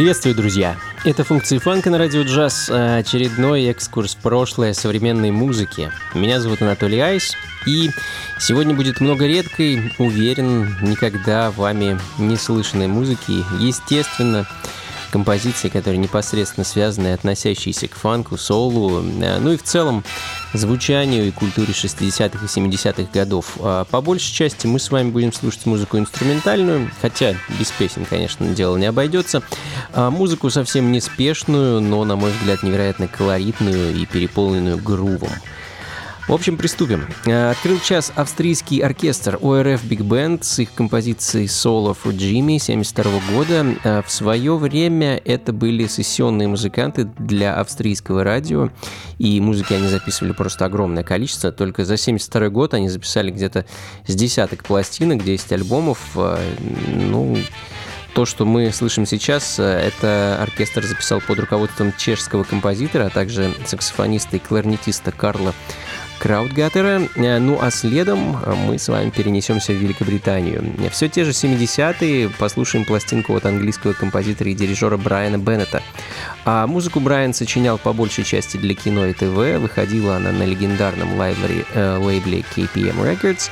Приветствую, друзья! Это функции фанка на радио джаз, очередной экскурс в прошлое современной музыки. Меня зовут Анатолий Айс, и сегодня будет много редкой, уверен, никогда вами не слышанной музыки. Естественно, композиции, которые непосредственно связаны и относящиеся к фанку, соулу, э, ну и в целом звучанию и культуре 60-х и 70-х годов. А по большей части мы с вами будем слушать музыку инструментальную, хотя без песен, конечно, дело не обойдется. А музыку совсем неспешную, но, на мой взгляд, невероятно колоритную и переполненную грувом. В общем, приступим. Э, открыл час австрийский оркестр ORF Big Band с их композицией Solo for Jimmy 1972 года. Э, в свое время это были сессионные музыканты для австрийского радио, и музыки они записывали просто огромное количество. Только за 1972 год они записали где-то с десяток пластинок, 10 альбомов. Э, ну, то, что мы слышим сейчас, это оркестр записал под руководством чешского композитора, а также саксофониста и кларнетиста Карла Краудгаттера. Э, ну а следом э, мы с вами перенесемся в Великобританию. Все те же 70-е, послушаем пластинку от английского композитора и дирижера Брайана Беннета. А музыку Брайан сочинял по большей части для кино и ТВ, выходила она на легендарном лайблере, э, лейбле KPM Records.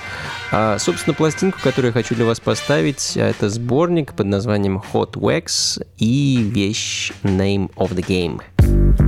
А, собственно, пластинку, которую я хочу для вас поставить, это сборник под названием Hot Wax и вещь Name of the Game.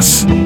Goiás.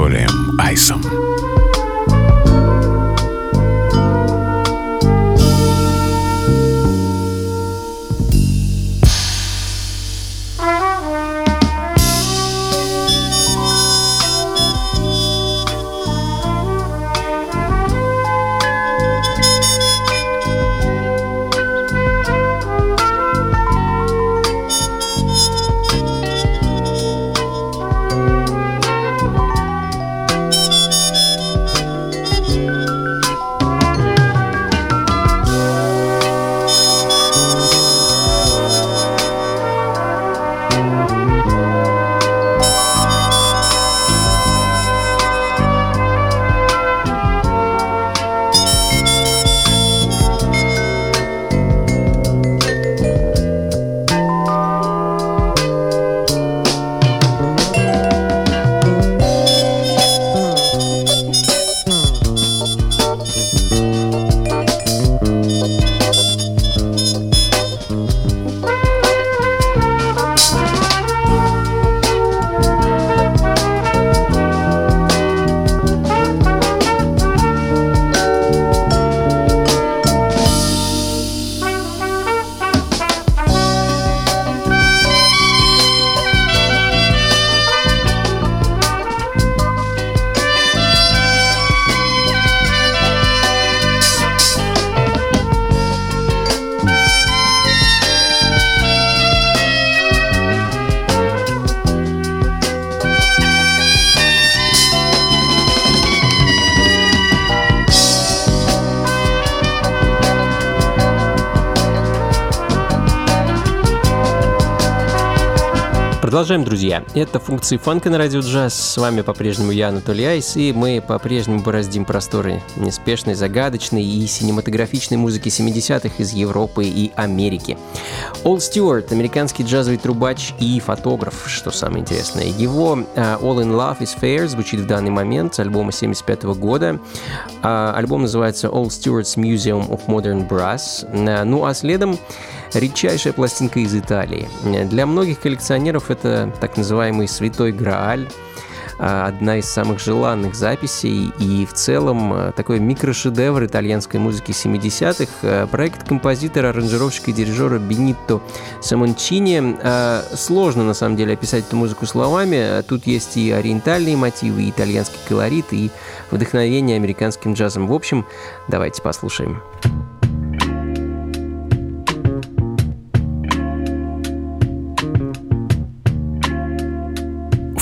Анатолием Айсом. Продолжаем, друзья. Это функции фанка на радио джаз. С вами по-прежнему я, Анатолий Айс, и мы по-прежнему бороздим просторы неспешной, загадочной и синематографичной музыки 70-х из Европы и Америки. Ол Стюарт, американский джазовый трубач и фотограф, что самое интересное. Его uh, All in Love is Fair звучит в данный момент с альбома 75 -го года. Uh, альбом называется All Stewart's Museum of Modern Brass. Uh, ну а следом редчайшая пластинка из Италии. Для многих коллекционеров это так называемый «Святой Грааль», а, одна из самых желанных записей и в целом а, такой микрошедевр итальянской музыки 70-х. А, проект композитора, аранжировщика и дирижера Бенитто Самончини. Сложно на самом деле описать эту музыку словами. Тут есть и ориентальные мотивы, и итальянский колорит, и вдохновение американским джазом. В общем, давайте послушаем.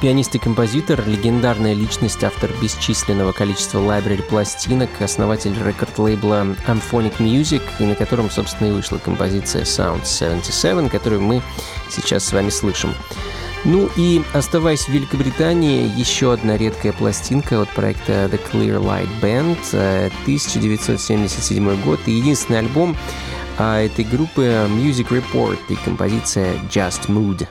Дейл, британский пианист и композитор, легендарная личность, автор бесчисленного количества лайбрери пластинок, основатель рекорд-лейбла Amphonic Music, на котором, собственно, и вышла композиция Sound 77, которую мы сейчас с вами слышим. Ну и оставаясь в Великобритании, еще одна редкая пластинка от проекта The Clear Light Band, 1977 год, и единственный альбом этой группы Music Report и композиция Just Mood.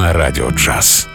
На радио джаз.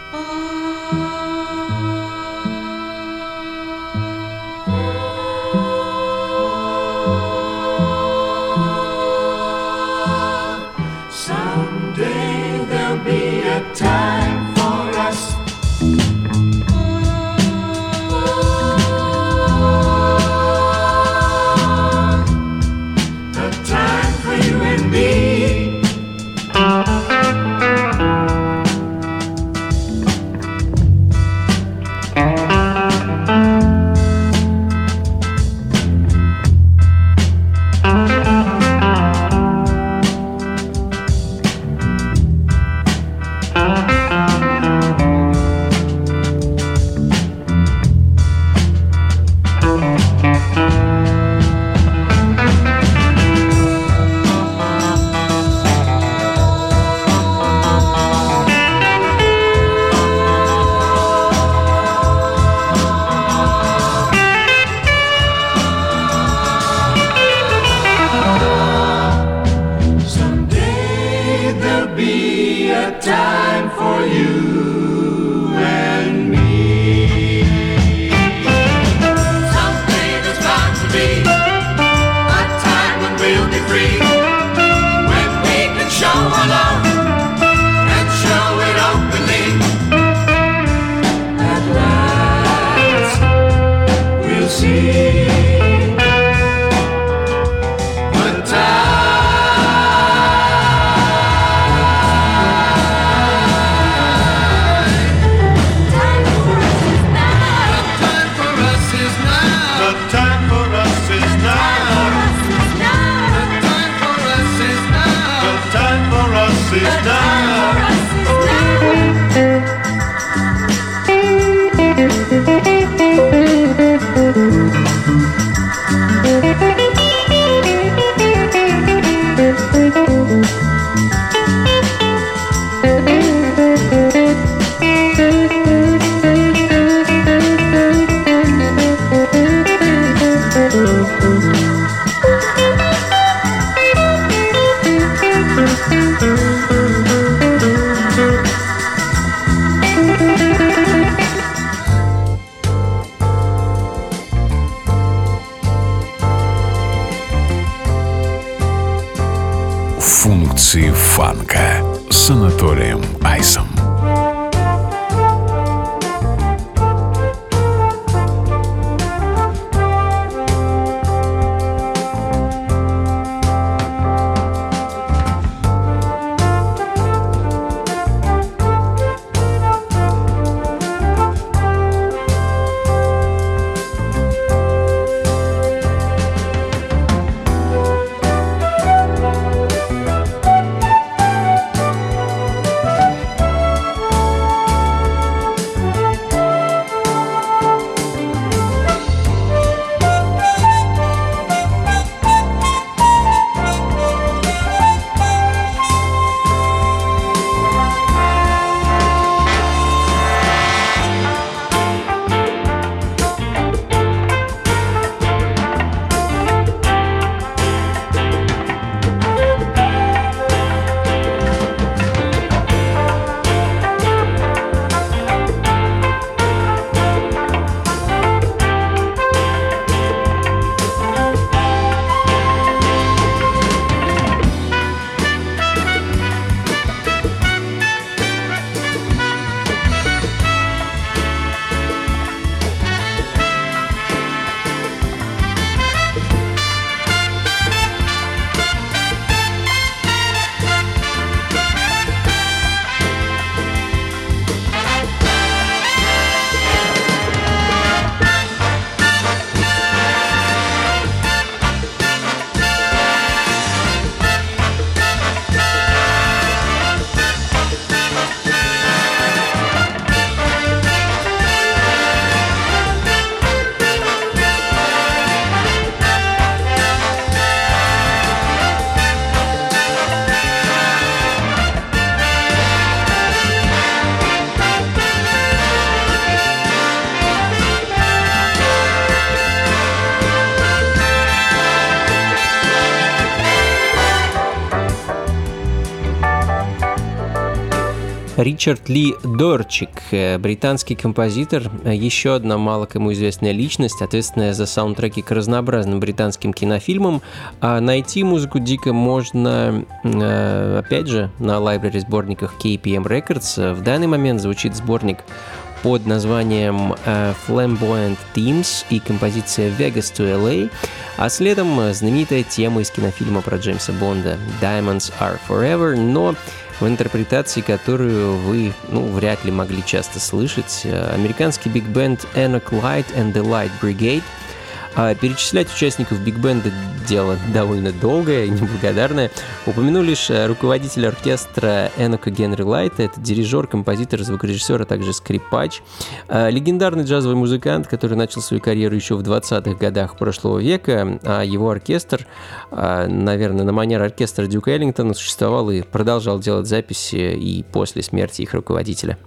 Ричард Ли Дорчик, э, британский композитор, э, еще одна мало кому известная личность, ответственная за саундтреки к разнообразным британским кинофильмам. А найти музыку Дика можно, э, опять же, на лайбрари сборниках KPM Records. В данный момент звучит сборник под названием Flamboyant Themes и композиция Vegas to LA, а следом знаменитая тема из кинофильма про Джеймса Бонда Diamonds Are Forever, но в интерпретации, которую вы, ну, вряд ли могли часто слышать. Американский биг-бенд Enoch Light and the Light Brigade – а перечислять участников биг-бенда дело довольно долгое и неблагодарное. Упомяну лишь э, руководителя оркестра Энока Генри Лайта, это дирижер, композитор, звукорежиссер, а также скрипач. А, легендарный джазовый музыкант, который начал свою карьеру еще в 20-х годах прошлого века, а его оркестр, а, наверное, на манер оркестра Дюка Эллингтона существовал и продолжал делать записи и после смерти их руководителя.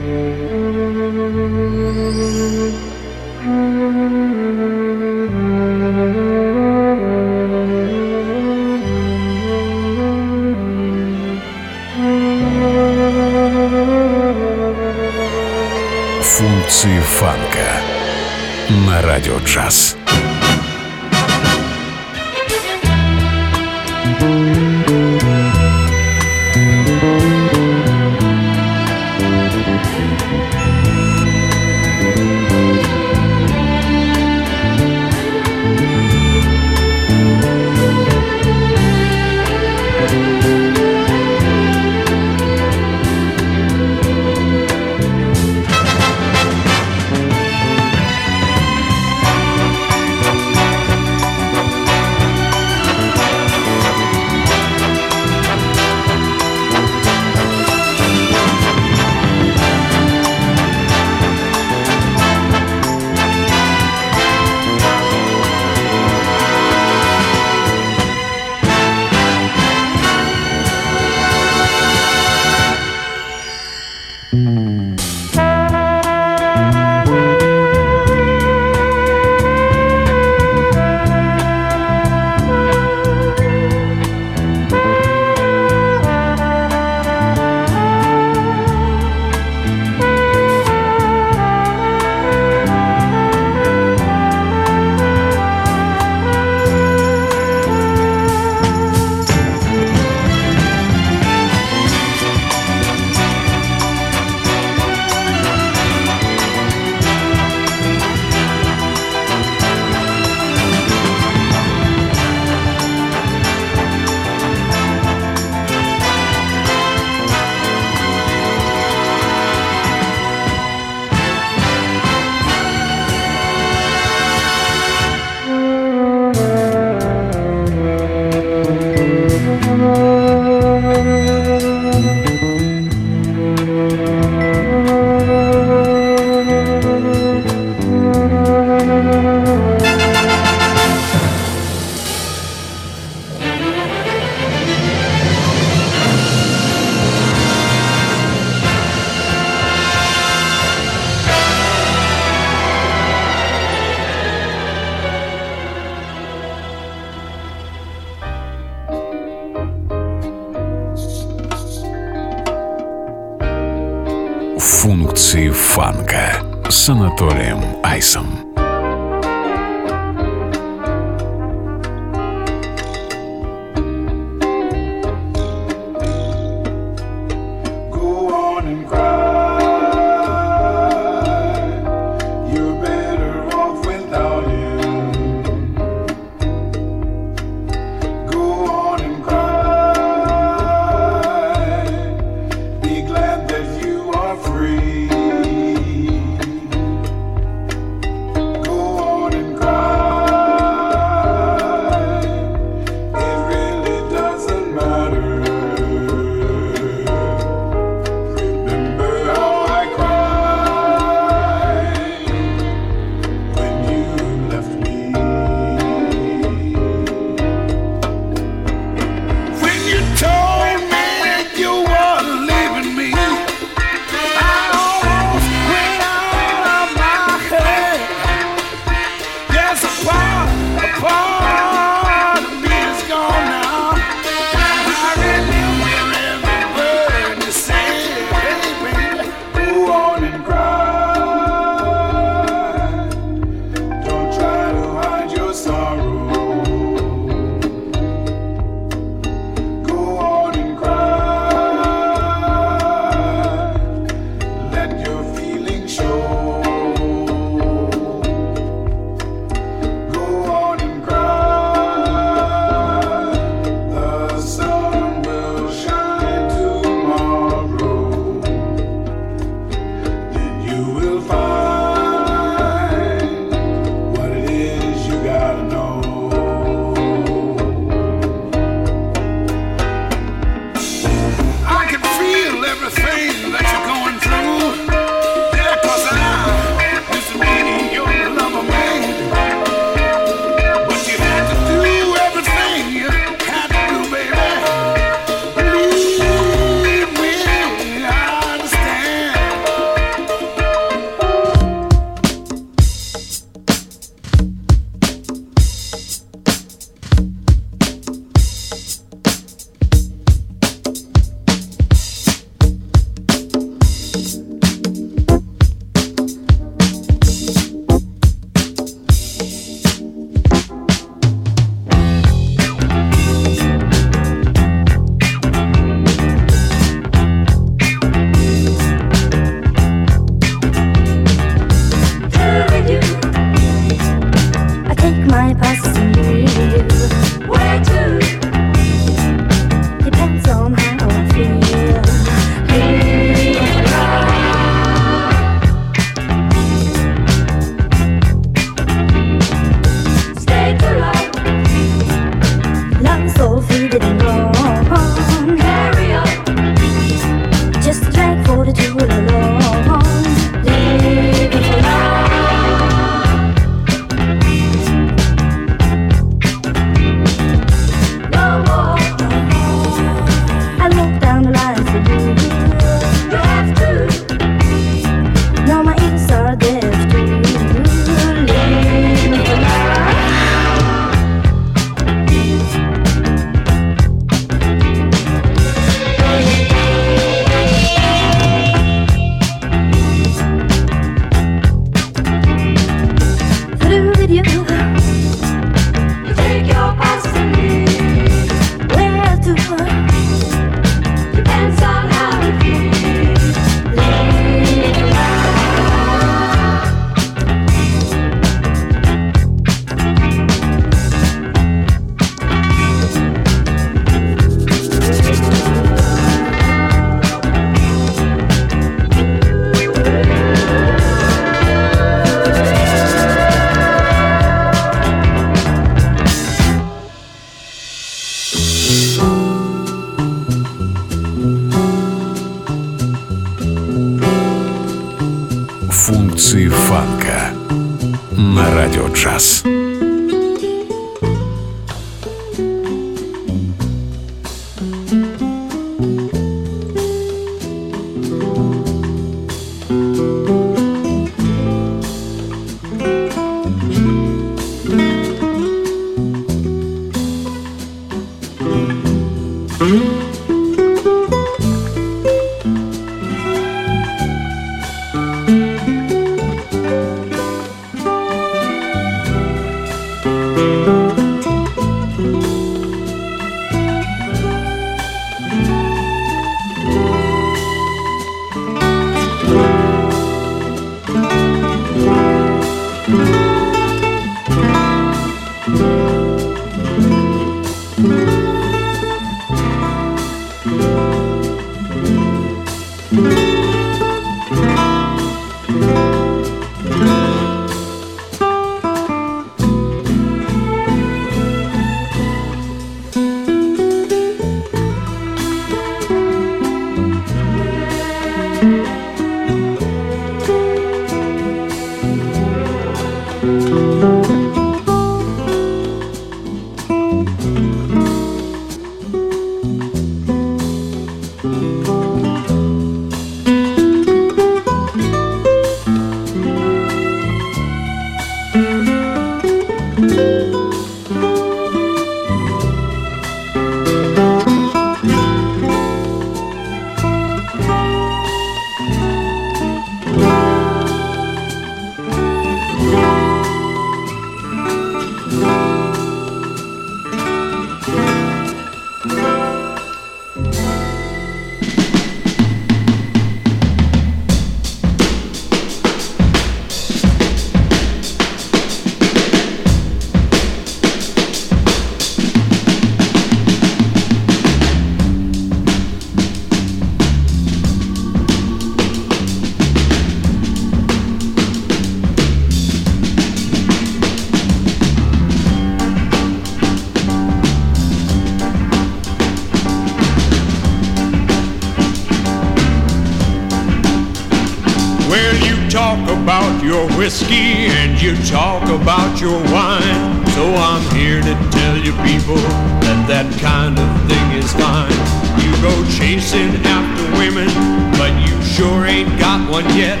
You talk about your wine. So I'm here to tell you people that that kind of thing is fine. You go chasing after women, but you sure ain't got one yet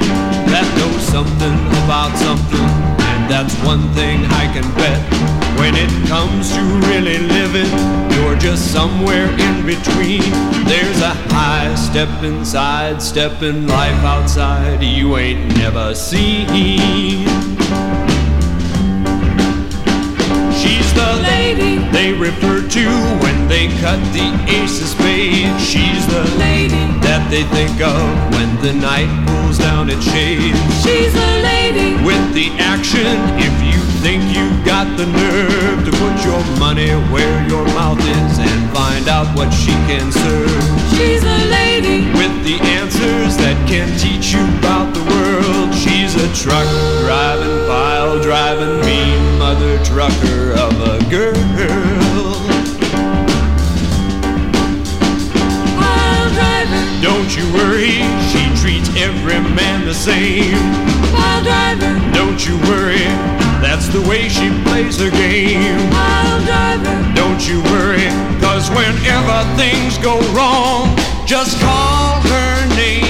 that knows something about something. And that's one thing I can bet. When it comes to really living, you're just somewhere in between. There's a high step inside, stepping life outside you ain't never seen. She's the lady they refer to when they cut the ace of spades. She's the lady that they think of when the night pulls down its shades. She's the lady with the action if you think you've got the nerve to put your money where your mouth is and find out what she can serve. She's a lady with the answers that can teach you about the world. She's a truck driving, pile driving, mean mother trucker of a girl. Pile driver, don't you worry, she treats every man the same. Pile driver, don't you worry. That's the way she plays her game. Pile driver. Don't you worry, cause whenever things go wrong, just call her name.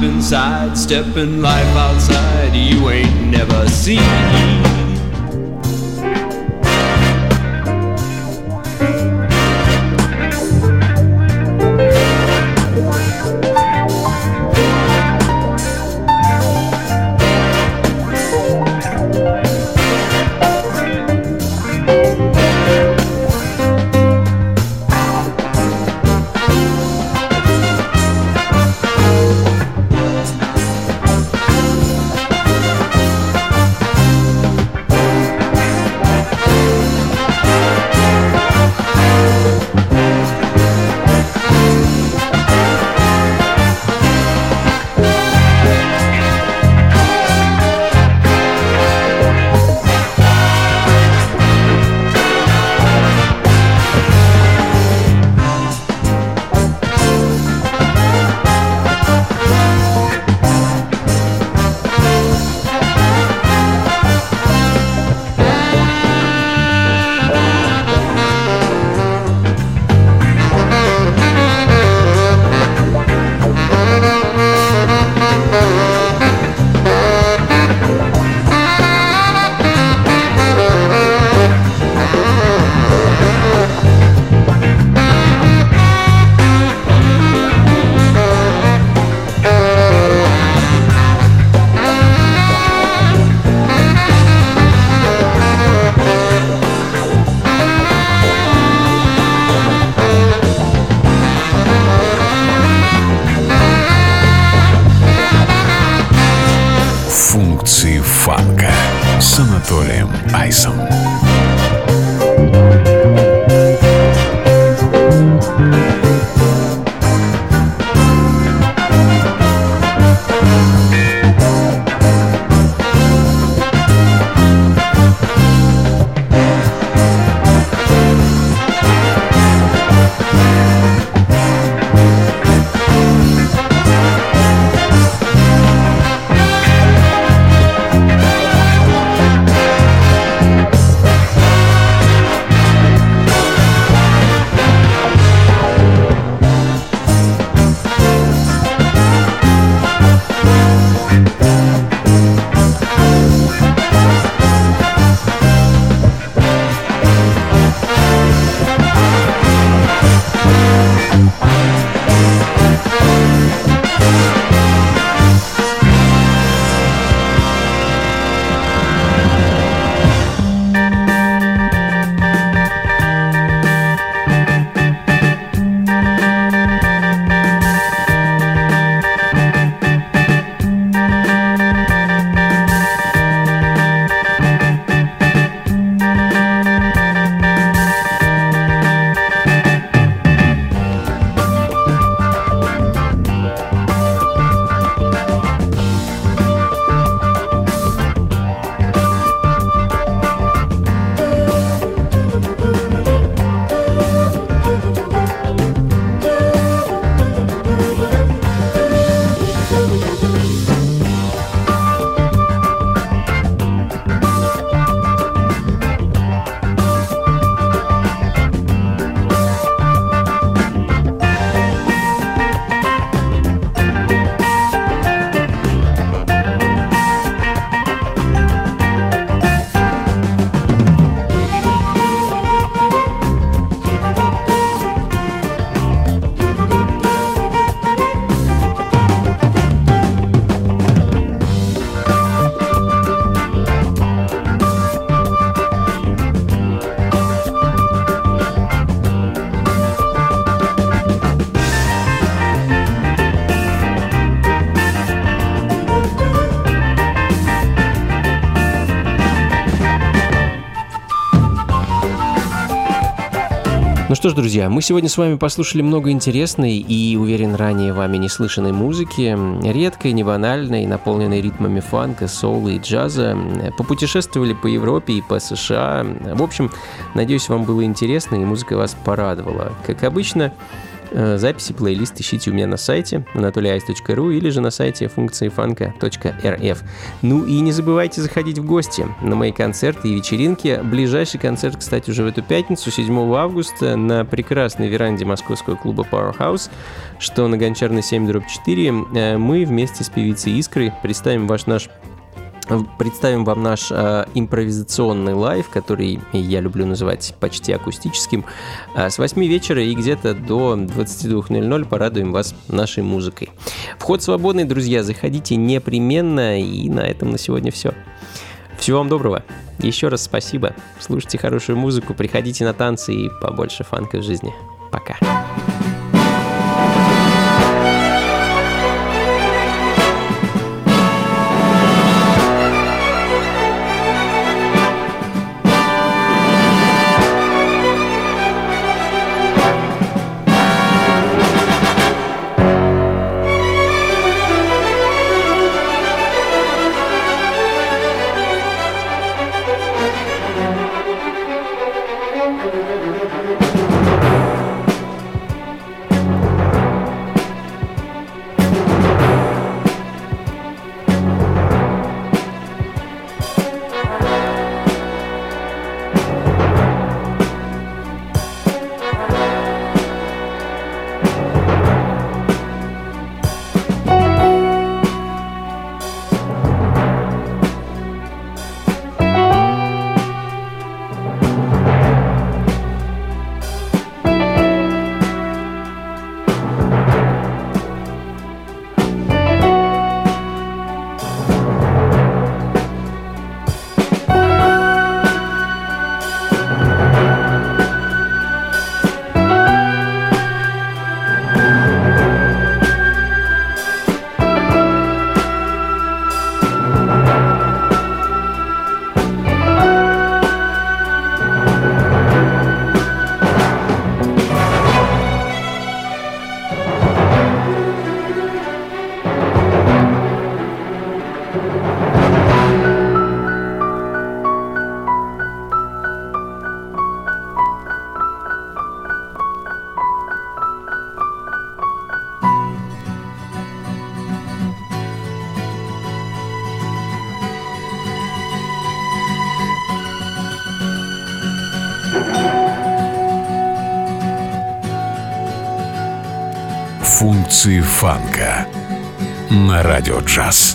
Step inside, stepping life outside you ain't never seen. Что ж, друзья, мы сегодня с вами послушали много интересной и, уверен, ранее вами не слышанной музыки, редкой, не банальной, наполненной ритмами фанка, соула и джаза, попутешествовали по Европе и по США. В общем, надеюсь, вам было интересно и музыка вас порадовала. Как обычно, записи, плейлист ищите у меня на сайте anatolyice.ru или же на сайте функции фанка.рф. Ну и не забывайте заходить в гости на мои концерты и вечеринки. Ближайший концерт, кстати, уже в эту пятницу, 7 августа, на прекрасной веранде московского клуба Powerhouse, что на Гончарной 7 4. Э, мы вместе с певицей Искрой представим ваш наш представим вам наш э, импровизационный live, который я люблю называть почти акустическим, э, с 8 вечера и где-то до 22.00 порадуем вас нашей музыкой. Вход свободный, друзья, заходите непременно, и на этом на сегодня все. Всего вам доброго. Еще раз спасибо. Слушайте хорошую музыку, приходите на танцы и побольше фанка в жизни. Пока. Функции фанка на радио джаз.